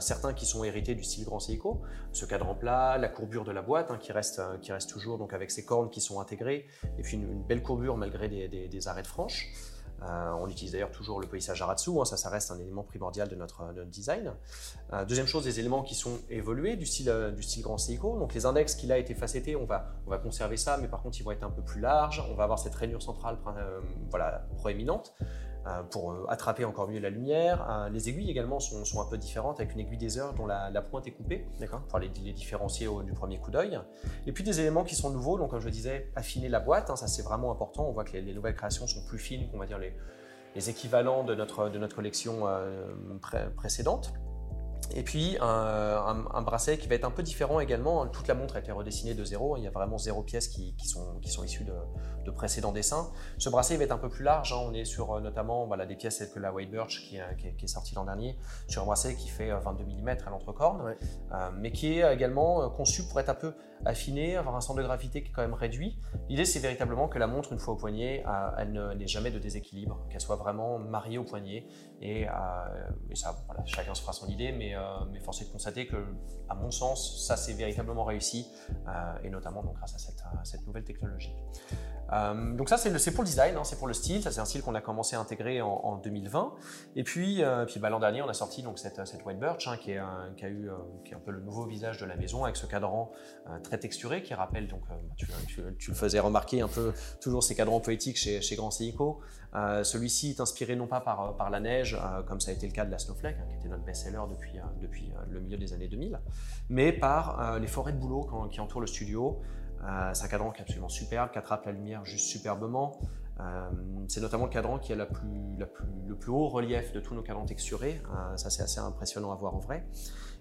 certains qui sont hérités du style Grand Seiko, ce cadran plat, la courbure de la boîte hein, qui, reste, qui reste toujours donc avec ses cornes qui sont intégrées, et puis une, belle courbure malgré des, des, des arrêts de franche. Euh, on utilise d'ailleurs toujours le polissage Aratsu, hein, ça, ça reste un élément primordial de notre, design. Euh, deuxième chose, des éléments qui sont évolués du style, euh, Grand Seiko. Donc les index qu'il a été facettés, on va, on va conserver ça, mais par contre ils vont être un peu plus larges. On va avoir cette rainure centrale voilà, proéminente. Pour attraper encore mieux la lumière. les aiguilles également sont, un peu différentes avec une aiguille des heures dont la, pointe est coupée pour les, les différencier au, du premier coup d'œil. Et puis des éléments qui sont nouveaux, donc comme je disais, affiner la boîte, hein, ça c'est vraiment important. On voit que les, nouvelles créations sont plus fines qu'on va dire les, les équivalents de notre, de notre collection précédente. Et puis un, bracelet qui va être un peu différent également. Toute la montre a été redessinée de zéro. Il y a vraiment zéro pièce qui, sont, qui sont issues de, précédents dessins. Ce bracelet va être un peu plus large. Hein. On est sur euh, notamment voilà, des pièces telles que la White Birch qui, qui, est sortie l'an dernier, sur un bracelet qui fait 22 euh, mm à l'entrecorne, euh, mais qui est également conçu pour être un peu affiné, avoir un centre de gravité qui est quand même réduit. L'idée, c'est véritablement que la montre, une fois au poignet, elle n'ait jamais de déséquilibre, qu'elle soit vraiment mariée au poignet. Et, ça, voilà, chacun se fera son idée, mais, mais force est de constater que, à mon sens, ça s'est véritablement réussi, et notamment donc, grâce à cette nouvelle technologie. Euh, donc ça, c'est pour le design, hein, c'est pour le style. Ça, c'est un style qu'on a commencé à intégrer en, 2020. Et puis, euh, bah, l'an dernier, on a sorti donc cette, White Birch, hein, qui, est un, a eu, euh, qui est un peu le nouveau visage de la maison, avec ce cadran très texturé qui rappelle, donc, tu, tu, le faisais remarquer un peu, toujours ces cadrans poétiques chez, Grand Seiko. Celui-ci est inspiré non pas par, la neige, comme ça a été le cas de la Snowflake, hein, qui était notre best-seller depuis, depuis le milieu des années 2000, mais par les forêts de boulot qui entourent le studio. Euh, c'est un cadran qui est absolument superbe, qui attrape la lumière juste superbement. Euh, c'est notamment le cadran qui a plus, le plus haut relief de tous nos cadrans texturés. Euh, ça, c'est assez impressionnant à voir en vrai.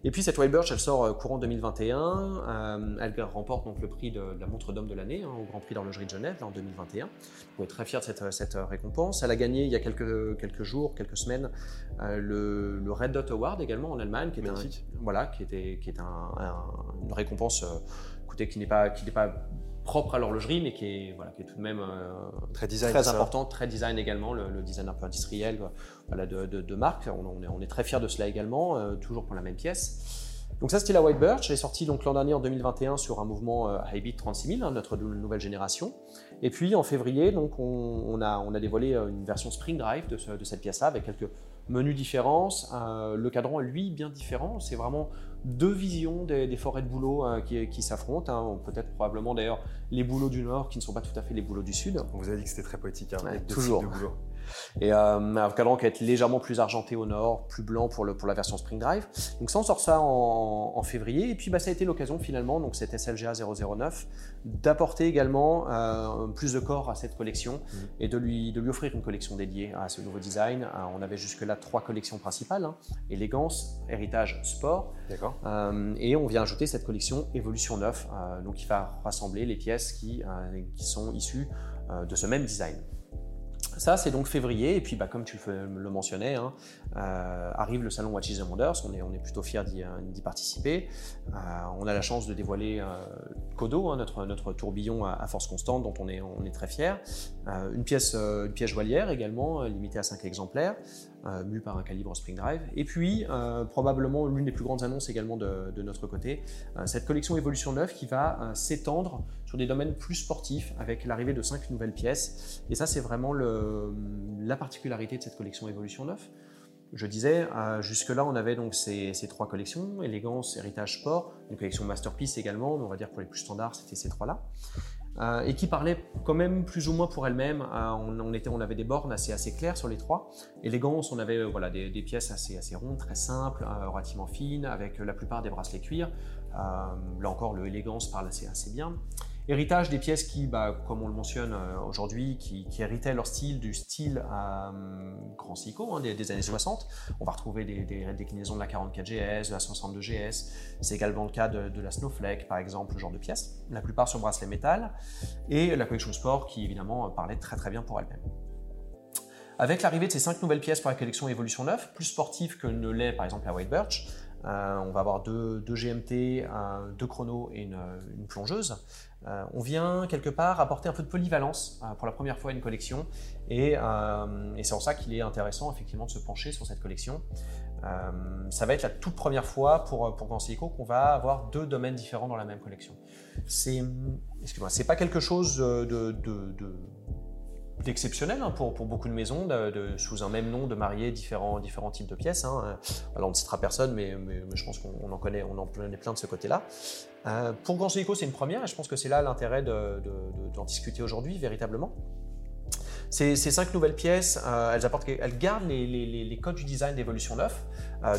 Et puis cette Birch, elle sort courant 2021. elle remporte donc le prix de, la montre d'homme de l'année hein, au Grand Prix d'horlogerie de Genève en 2021. On est très fiers de cette, cette, récompense. Elle a gagné il y a quelques, quelques jours, quelques semaines, le, Red Dot Award également en Allemagne, qui est, un, voilà, qui était, qui est une récompense qui n'est pas, qui n'est pas propre à l'horlogerie, mais qui est, voilà, qui est tout de même euh, très, design, très important, très design également, le, design un peu industriel voilà, de, de, marque. On, est, on, est, très fiers de cela également, euh, toujours pour la même pièce. Donc ça, c'était la White Birch. Elle est sortie donc l'an dernier en 2021 sur un mouvement euh, Hybrid 36000, hein, notre nouvelle génération. Et puis en février, donc on, a, on a dévoilé une version Spring Drive de, de cette pièce-là avec quelques menus différences. le cadran, lui, bien différent. C'est vraiment deux visions des, forêts de boulot euh, qui, s'affrontent. Hein. Peut-être probablement d'ailleurs les boulots du Nord qui ne sont pas tout à fait les boulots du Sud. On vous a dit que c'était très poétique, hein, toujours. Et euh, un cadran qui va être légèrement plus argenté au nord, plus blanc pour, le, pour la version Spring Drive. Donc ça, on sort ça en, février. Et puis bah, ça a été l'occasion finalement, donc cette SLGA 009, d'apporter également euh, plus de corps à cette collection mmh. et de lui, de lui offrir une collection dédiée à ce nouveau design. on avait jusque-là trois collections principales, hein. élégance, héritage, sport. Euh, et on vient ajouter cette collection Évolution 9, euh, donc qui va rassembler les pièces qui, euh, qui sont issues de ce même design. Ça, c'est donc février, et puis bah, comme tu le mentionnais, hein, euh, arrive le salon Watches and Wonders, on est, on est plutôt fiers d'y euh, participer. Euh, on a la chance de dévoiler Kodo, hein, notre, notre tourbillon à, force constante, dont on est, on est très fiers. une, pièce, une pièce également, limitée à 5 exemplaires, mue par un calibre Spring Drive. Et puis, probablement l'une des plus grandes annonces également de, de notre côté, cette collection Evolution 9 qui va s'étendre sur des domaines plus sportifs avec l'arrivée de 5 nouvelles pièces. Et ça, c'est vraiment le, la particularité de cette collection Evolution 9. Je disais, euh, jusque-là, on avait donc ces, trois collections, élégance, héritage, sport, une collection masterpiece également, on va dire pour les plus standards, c'était ces trois-là, euh, et qui parlaient quand même plus ou moins pour elles-mêmes. Euh, on, avait des bornes assez, claires sur les trois. Élégance, on avait des, pièces assez, rondes, très simples, relativement fines, avec la plupart des bracelets cuir. là encore, le élégance parle assez bien. Héritage des pièces qui, bah, comme on le mentionne euh, aujourd'hui, qui, héritaient leur style du style euh, Grand Seiko hein, des, années 60. On va retrouver des, déclinaisons de la 44GS, de la 62GS. C'est également le cas de, la Snowflake, par exemple, ce genre de pièces. La plupart sur bracelet métal. Et la collection Sport qui, évidemment, parlait très très bien pour elle-même. Avec l'arrivée de ces cinq nouvelles pièces pour la collection Evolution 9, plus sportive que ne l'est par exemple la White Birch, euh, on va avoir deux, GMT, deux chronos et une, plongeuse. Euh, on vient quelque part apporter un peu de polyvalence euh, pour la première fois à une collection et, c'est en ça qu'il est intéressant effectivement de se pencher sur cette collection. ça va être la toute première fois pour, pour qu'on va avoir deux domaines différents dans la même collection. C'est, excuse-moi, c'est pas quelque chose de d'exceptionnel hein, pour, beaucoup de maisons, de, sous un même nom, de marier différents, différents types de pièces. Hein. Alors on ne citera personne, mais, je pense qu'on en connaît, on en connaît plein de ce côté-là. Euh, pour Ganso c'est une première, et je pense que c'est là l'intérêt d'en discuter aujourd'hui, véritablement. Ces, cinq nouvelles pièces, elles, apportent, elles gardent les, codes du design d'Evolution 9,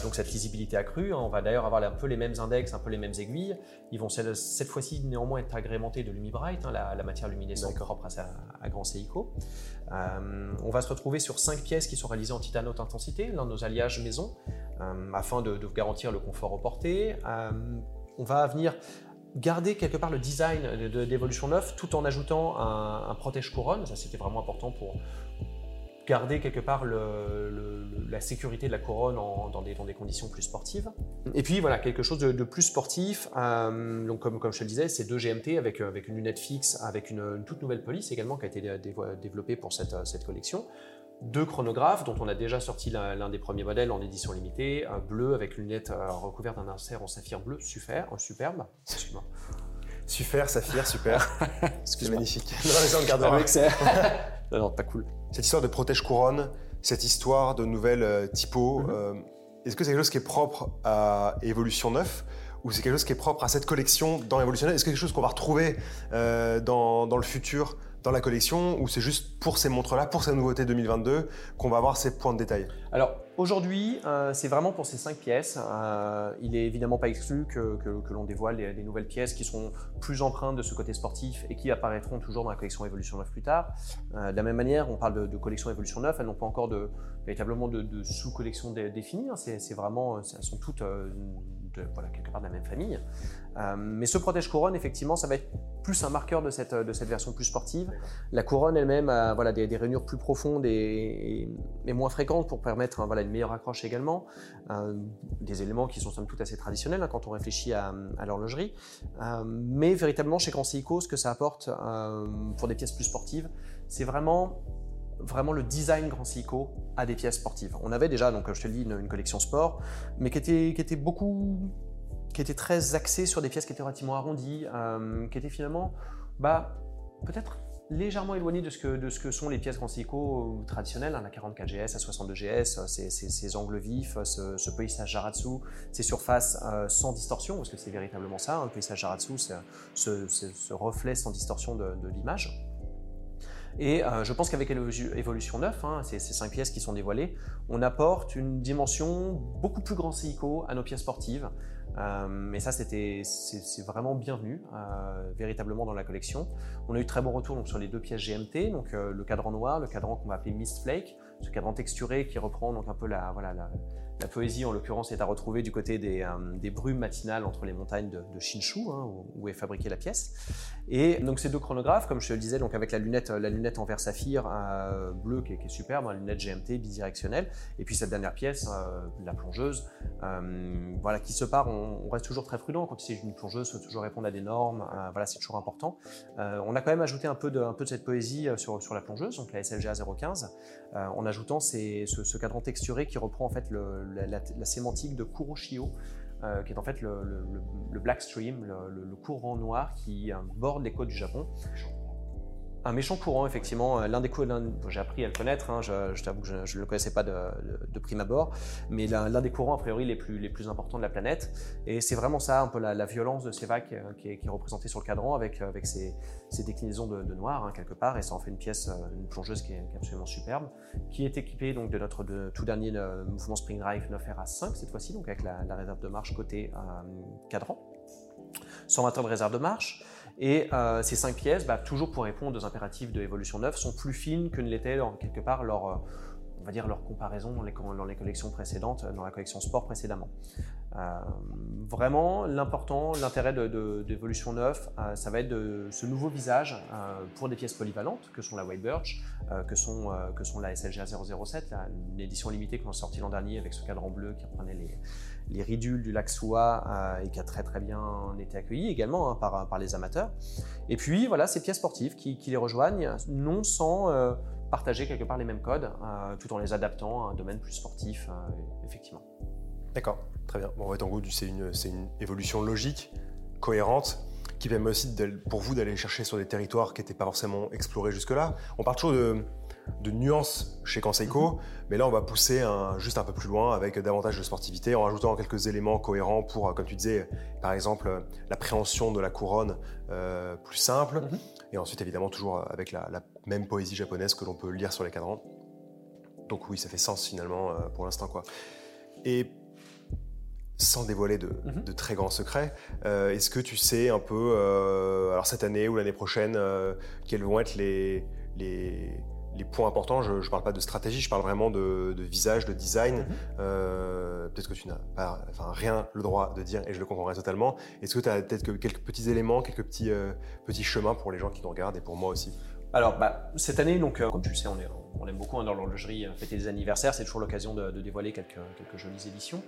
donc cette lisibilité accrue. Hein. on va d'ailleurs avoir un peu les mêmes index, un peu les mêmes aiguilles. Ils vont cette, fois-ci néanmoins être agrémentés de LumiBright, hein, la, matière luminescente propre à, à, Grand Seiko. on va se retrouver sur cinq pièces qui sont réalisées en titane haute intensité, l'un de nos alliages maison, afin de, de, garantir le confort au porté. on va venir garder quelque part le design d'Evolution 9 tout en ajoutant un, protège couronne. Ça, c'était vraiment important pour garder quelque part la sécurité de la couronne dans, des, conditions plus sportives. Et puis voilà, quelque chose de, plus sportif. Euh, donc comme, je te le disais, c'est deux GMT avec, avec une lunette fixe, avec une, toute nouvelle police également qui a été développée pour cette, cette collection deux chronographes dont on a déjà sorti l'un des premiers modèles en édition limitée, un bleu avec une lunette euh, recouverte d'un insert en saphir bleu, super, superbe. Super, saphir, super. [LAUGHS] C'est magnifique. [LAUGHS] non, non, pas cool. Cette histoire de protège couronne, cette histoire de nouvelles euh, typos, mm-hmm. euh, est-ce que c'est quelque chose qui est propre à Evolution 9 ou c'est quelque chose qui est propre à cette collection dans Evolution 9 Est-ce que c'est quelque chose qu'on va retrouver dans, dans, le futur dans la collection ou c'est juste pour ces montres-là, pour ces nouveautés 2022, qu'on va avoir ces points de détail Alors aujourd'hui, euh, c'est vraiment pour ces cinq pièces. Euh, il est évidemment pas exclu que, l'on dévoile des nouvelles pièces qui seront plus empreintes de ce côté sportif et qui apparaîtront toujours dans la collection Evolution 9 plus tard. Euh, de la même manière, on parle de, collection Evolution 9, elles n'ont pas encore de, véritablement de, sous-collection définie. Hein. C'est vraiment, elles sont toutes voilà, quelque part de la même famille. Euh, mais ce protège couronne, effectivement, ça va être plus un marqueur de cette, de cette version plus sportive. La couronne elle-même a voilà, des, des, rainures plus profondes et, moins fréquentes pour permettre voilà, une meilleure accroche également. Euh, des éléments qui sont somme toute assez traditionnels hein, quand on réfléchit à, l'horlogerie. Euh, mais véritablement, chez Grand Seiko, ce que ça apporte pour des pièces plus sportives, c'est vraiment vraiment le design Grand Seiko à des pièces sportives. On avait déjà, donc je te le dis, une, collection sport, mais qui était, qui était beaucoup, qui était très axée sur des pièces qui étaient relativement arrondies, euh, qui étaient finalement, bah, peut-être légèrement éloignées de ce, que, de ce que sont les pièces Grand Seiko traditionnelles, hein, la 44 GS, la 62 GS, ces, angles vifs, ce, ce polissage Jaratsu, ces surfaces euh, sans distorsion, parce que c'est véritablement ça, un hein, polissage Jaratsu, ce, reflet sans distorsion de l'image. Et euh, je pense qu'avec Evolution 9, hein, ces, cinq pièces qui sont dévoilées, on apporte une dimension beaucoup plus grand Seiko à nos pièces sportives. Euh, et ça, c'était, c'est, vraiment bienvenu, euh, véritablement dans la collection. On a eu très bon retour donc, sur les deux pièces GMT, donc le cadran noir, le cadran qu'on va appeler Mist Flake, ce cadran texturé qui reprend donc un peu la, voilà, la, la poésie, en l'occurrence, est à retrouver du côté des, euh, brumes matinales entre les montagnes de, Shinshu, hein, où, est fabriquée la pièce. Et donc ces deux chronographes, comme je te le disais, donc avec la lunette, la lunette en verre saphir euh, bleu qui est, superbe, la lunette GMT bidirectionnelle, et puis cette dernière pièce, euh, la plongeuse, voilà, qui se part. On, reste toujours très prudent quand il s'agit d'une plongeuse, faut toujours répondre à des normes. voilà, c'est toujours important. on a quand même ajouté un peu de, de cette poésie sur, la plongeuse, donc la SLGA 015, en ajoutant ce, cadran texturé qui reprend en fait le, la, sémantique de Kuroshio, euh, qui est en fait le, Black Stream, le, courant noir qui borde les côtes du Japon. Un méchant courant, effectivement. Euh, l'un des courants, j'ai appris à le connaître, hein, je, t'avoue que je ne le connaissais pas de, prime abord, mais l'un des courants, a priori, les plus, importants de la planète. Et c'est vraiment ça, un peu la, violence de ces vagues euh, qui, est, qui, est, représentée sur le cadran avec, avec ces, déclinaisons de, noir, hein, quelque part, et ça en fait une pièce, euh, une plongeuse qui est, absolument superbe, qui est équipée donc, de notre tout dernier mouvement Spring Drive 9RA5 cette fois-ci, donc avec la, réserve de marche côté cadran. 120 heures de réserve de marche. Et euh, ces cinq pièces, bah, toujours pour répondre aux impératifs de l'évolution 9, sont plus fines que ne l'était quelque part leur, euh, on va dire leur comparaison dans les, collections précédentes, dans la collection sport précédemment. Euh, vraiment, l'important, l'intérêt d'Evolution de, 9, ça va être de ce nouveau visage pour des pièces polyvalentes, que sont la White Birch, que, sont, que sont la SLGA 007, une édition limitée qu'on a sortie l'an dernier avec ce cadran bleu qui reprenait les, les ridules du lac Soua euh, et qui a très très bien été accueilli également hein, par, par, les amateurs. Et puis voilà, ces pièces sportives qui, les rejoignent, non sans euh, partager quelque part les mêmes codes, euh, tout en les adaptant à un domaine plus sportif, effectivement. D'accord, très bien. Bon, en fait, en gros, c'est une, une, évolution logique, cohérente, qui permet aussi pour vous d'aller chercher sur des territoires qui n'étaient pas forcément explorés jusque-là. On parle toujours de de nuances chez Conseiko, mhm. mais là on va pousser juste un peu plus loin avec davantage de sportivité en rajoutant quelques éléments cohérents pour, comme tu disais, par exemple l'appréhension de la couronne euh, plus simple. Mhm. Et ensuite, évidemment, toujours avec la, même poésie japonaise que l'on peut lire sur les cadrans. Donc oui, ça fait sens finalement pour l'instant. quoi. Et sans dévoiler de, mhm. très grands secrets, est-ce que tu sais un peu, alors cette année ou l'année prochaine, quels vont être les, les, les points importants, je ne parle pas de stratégie, je parle vraiment de, visage, de design. Mhm. Euh, peut-être que tu n'as pas enfin, rien le droit de dire et je le comprendrai totalement. Est-ce que tu as peut-être quelques petits éléments, quelques petits, euh, petits chemins pour les gens qui nous regardent et pour moi aussi? Alors, bah, cette année, donc, euh, comme tu le sais, on, est, on aime beaucoup hein, dans l'horlogerie fêter des anniversaires. C'est toujours l'occasion de, dévoiler quelques, quelques jolies éditions.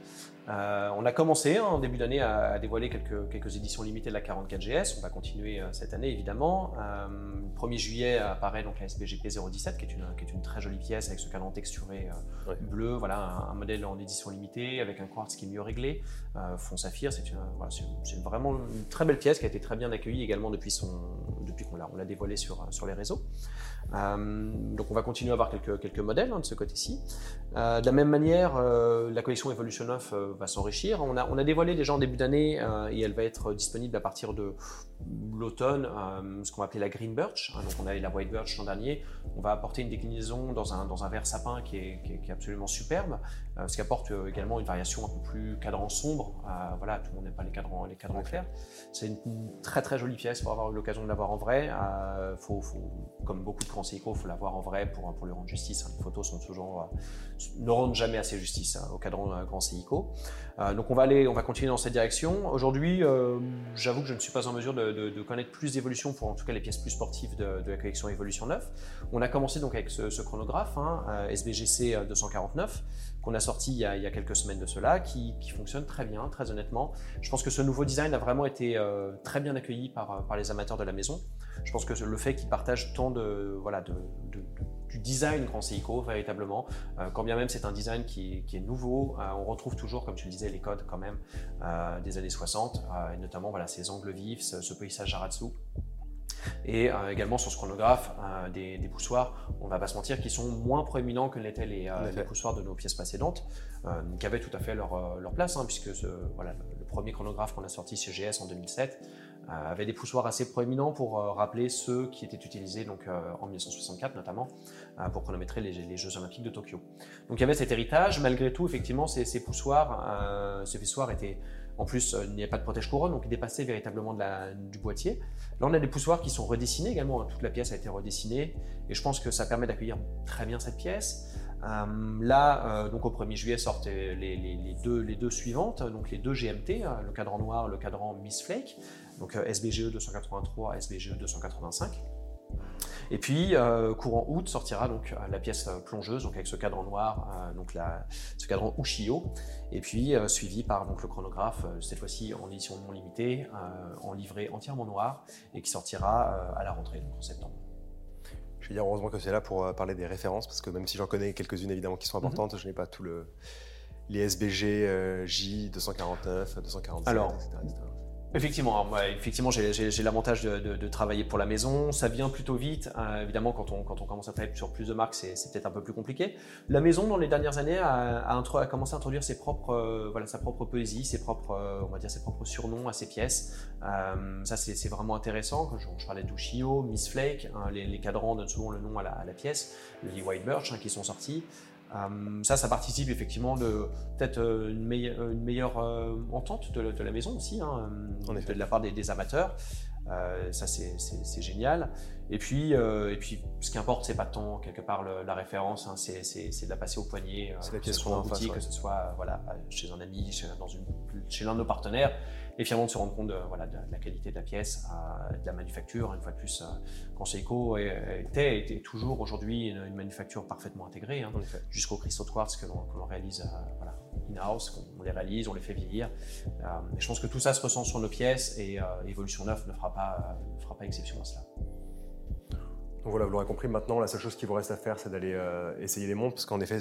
Euh, on a commencé hein, en début d'année à, dévoiler quelques, quelques, éditions limitées de la 44GS. On va continuer euh, cette année évidemment. Euh, le 1er juillet apparaît donc la SBGP 017 qui est une, qui est une très jolie pièce avec ce cadran texturé bleu. Voilà, un, modèle en édition limitée avec un quartz qui est mieux réglé. fond saphir, c'est voilà, vraiment une très belle pièce qui a été très bien accueillie également depuis, son, depuis qu'on l'a dévoilée sur, sur les réseaux. donc on va continuer avoir quelques, quelques modèles hein, de ce côté-ci. de la même manière, la collection Evolution 9 va s'enrichir. On a, on a dévoilé déjà en début d'année euh, et elle va être disponible à partir de l'automne, euh, ce qu'on va appeler la Green Birch. Hein, donc on avait la White Birch l'an dernier. On va apporter une déclinaison dans un, dans un verre sapin qui est, qui est, absolument superbe, euh, ce qui apporte également une variation un peu plus cadran sombre. voilà, tout le monde n'aime pas les cadrans, les clairs. C'est une, très très jolie pièce pour avoir eu l'occasion de l'avoir en vrai. Faut, faut, comme beaucoup de grands il faut l'avoir en vrai pour, pour lui rendre justice. Hein. Les photos sont toujours, ne rendent jamais assez justice au cadran grand Seiko. Euh, donc on va aller, on va continuer dans cette direction. Aujourd'hui, euh, j'avoue que je ne suis pas en mesure de, connaître plus d'évolution pour en tout cas les pièces plus sportives de, la collection Evolution 9. On a commencé donc avec ce, chronographe hein, euh, SBGC 249 qu'on a sorti il y a, quelques semaines de cela, qui, fonctionne très bien, très honnêtement. Je pense que ce nouveau design a vraiment été très bien accueilli par, par les amateurs de la maison. Je pense que le fait qu'ils partagent tant de, voilà, de du design Grand Seiko, véritablement. Euh, quand bien même c'est un design qui, est nouveau, euh, on retrouve toujours, comme tu le disais, les codes quand même euh, des années 60, et notamment voilà, ces angles vifs, ce, ce paysage Jaratsu. Et également sur ce chronographe, des, poussoirs, on va pas se mentir, qui sont moins proéminents que l'étaient les, poussoirs de nos pièces précédentes, qui avaient tout à fait leur, leur place, hein, puisque ce, voilà, le premier chronographe qu'on a sorti chez GS en 2007 euh, avait des poussoirs assez proéminents pour rappeler ceux qui étaient utilisés donc, en 1964 notamment pour chronométrer les, Jeux Olympiques de Tokyo. Donc il y avait cet héritage, malgré tout effectivement ces, poussoirs, ces poussoirs étaient en plus, il n'y a pas de protège-couronne, donc ils dépassaient véritablement du boîtier. Là, on a des poussoirs qui sont redessinés également. Hein. toute la pièce a été redessinée et je pense que ça permet d'accueillir très bien cette pièce. là, donc au 1er juillet sortent les, deux, les deux suivantes, donc les deux GMT, le cadran noir, le cadran Miss Flake donc SBGE 283, SBGE 285. Et puis, euh, courant août, sortira donc euh, la pièce euh, plongeuse, donc avec ce cadran noir, donc ce cadran Ushio, et puis suivi par donc, le chronographe, cette fois-ci en édition non limitée, en livret entièrement noir, et qui sortira à la rentrée, donc en septembre. Je vais dire heureusement que c'est là pour parler des références, parce que même si j'en connais quelques-unes évidemment qui sont mhm. importantes, je n'ai pas tout le les SBG J 249, 247, Alors, etc. Effectivement, effectivement j'ai l'avantage de, travailler pour la maison. Ça vient plutôt vite. Euh, évidemment, quand on, quand on commence à travailler sur plus de marques, c'est peut-être un peu plus compliqué. La maison, dans les dernières années, a, a, commencé à introduire ses propres, euh, voilà, sa propre poésie, ses propres, euh, on va dire, ses propres surnoms à ses pièces. ça, c'est vraiment intéressant. Quand je, parlais d'Ushio, Miss Flake, hein, les, cadrans donnent souvent le nom à la, pièce. Les White Birch hein, qui sont sortis. Euh, ça, ça participe effectivement de peut-être euh, une, meilleure, euh, entente de, la maison aussi, hein, de la part des, amateurs. ça, c'est génial. Et puis, et puis, ce qui importe, c'est pas tant quelque part la référence, hein, c'est de la passer au poignet, que ce soit en boutique, que ce soit voilà, chez un ami, chez, chez l'un de nos partenaires et finalement de se rendre compte de, voilà, de la qualité de la pièce, euh, de la manufacture. Une fois de plus, Conseco était, était toujours aujourd'hui une, manufacture parfaitement intégrée, hein, jusqu'aux cristaux de quartz que l'on réalise euh, voilà, in-house, on les réalise, on les fait vieillir. Euh, et je pense que tout ça se ressent sur nos pièces et Evolution 9 ne fera pas, ne fera pas exception à cela. Donc voilà, vous l'aurez compris, maintenant la seule chose qui vous reste à faire, c'est d'aller essayer les montres, parce qu'en effet,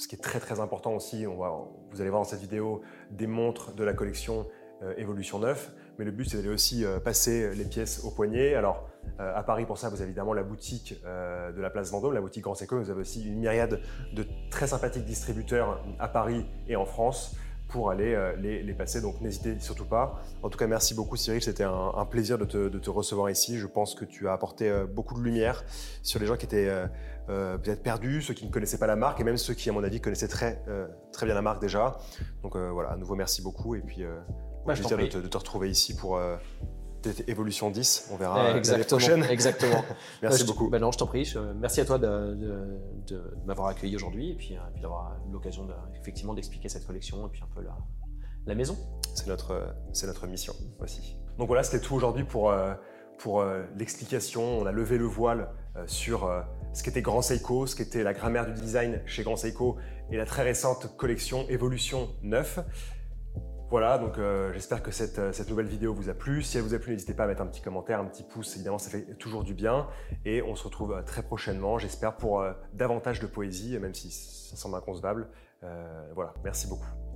ce qui est très très important aussi, on va, vous allez voir dans cette vidéo des montres de la collection euh, Evolution 9. Mais le but, c'est d'aller aussi euh, passer les pièces au poignet. Alors, euh, à Paris, pour ça, vous avez évidemment la boutique de la place Vendôme, la boutique Grand Seco. Vous avez aussi une myriade de très sympathiques distributeurs à Paris et en France pour aller les, passer. Donc n'hésitez surtout pas. En tout cas, merci beaucoup Cyril, c'était un, plaisir de te, recevoir ici. Je pense que tu as apporté beaucoup de lumière sur les gens qui étaient peut-être perdus, ceux qui ne connaissaient pas la marque et même ceux qui, à mon avis, connaissaient très, très bien la marque déjà. Donc voilà, à nouveau, merci beaucoup et puis bah, plaisir de te, retrouver ici pour évolution 10, on verra l'année prochaine. Exactement. [LAUGHS] merci beaucoup. Ben non, je t'en prie. merci à toi de, m'avoir accueilli aujourd'hui et puis, euh, d'avoir l'occasion effectivement d'expliquer cette collection et puis un peu la, la maison. C'est notre, c'est notre mission aussi. Donc voilà, c'était tout aujourd'hui pour, euh, pour euh, l'explication. On a levé le voile sur ce qu'était Grand Seiko, ce qu'était la grammaire du design chez Grand Seiko et la très récente collection Evolution 9. Voilà, donc euh, j'espère que euh, cette, nouvelle vidéo vous a plu. Si elle vous a plu, n'hésitez pas à mettre un petit commentaire, un petit pouce, évidemment ça fait toujours du bien. Et on se retrouve euh, très prochainement, j'espère, pour davantage de poésie, même si ça semble inconcevable. voilà, merci beaucoup.